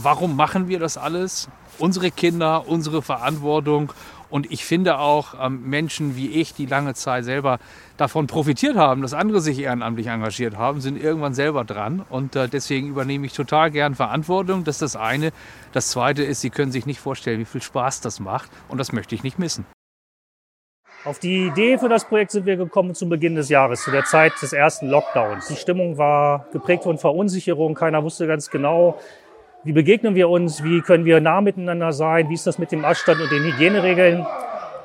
Warum machen wir das alles? Unsere Kinder, unsere Verantwortung. Und ich finde auch ähm, Menschen wie ich, die lange Zeit selber davon profitiert haben, dass andere sich ehrenamtlich engagiert haben, sind irgendwann selber dran. Und äh, deswegen übernehme ich total gern Verantwortung. Das ist das eine. Das zweite ist, Sie können sich nicht vorstellen, wie viel Spaß das macht. Und das möchte ich nicht missen. Auf die Idee für das Projekt sind wir gekommen zu Beginn des Jahres, zu der Zeit des ersten Lockdowns. Die Stimmung war geprägt von Verunsicherung. Keiner wusste ganz genau, wie begegnen wir uns, wie können wir nah miteinander sein, wie ist das mit dem Abstand und den Hygieneregeln.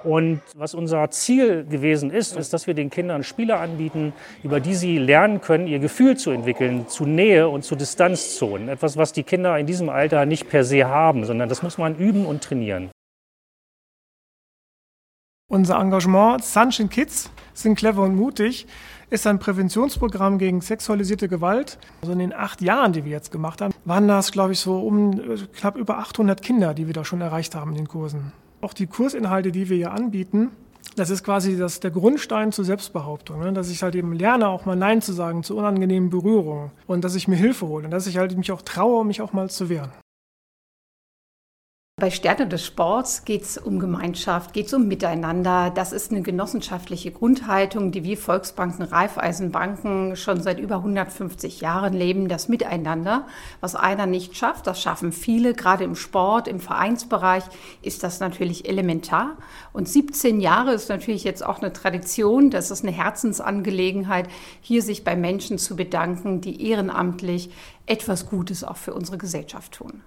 Und was unser Ziel gewesen ist, ist, dass wir den Kindern Spiele anbieten, über die sie lernen können, ihr Gefühl zu entwickeln, zu Nähe und zu Distanzzonen. Etwas, was die Kinder in diesem Alter nicht per se haben, sondern das muss man üben und trainieren. Unser Engagement Sunshine Kids sind clever und mutig ist ein Präventionsprogramm gegen sexualisierte Gewalt. Also in den acht Jahren, die wir jetzt gemacht haben, waren das, glaube ich, so um knapp über 800 Kinder, die wir da schon erreicht haben in den Kursen. Auch die Kursinhalte, die wir hier anbieten, das ist quasi das, der Grundstein zur Selbstbehauptung, ne? dass ich halt eben lerne, auch mal Nein zu sagen zu unangenehmen Berührungen und dass ich mir Hilfe hole und dass ich halt mich auch traue, mich auch mal zu wehren. Bei Sterne des Sports geht es um Gemeinschaft, geht es um Miteinander. Das ist eine genossenschaftliche Grundhaltung, die wir Volksbanken, Raiffeisenbanken schon seit über 150 Jahren leben. Das Miteinander, was einer nicht schafft, das schaffen viele. Gerade im Sport, im Vereinsbereich ist das natürlich elementar. Und 17 Jahre ist natürlich jetzt auch eine Tradition. Das ist eine Herzensangelegenheit, hier sich bei Menschen zu bedanken, die ehrenamtlich etwas Gutes auch für unsere Gesellschaft tun.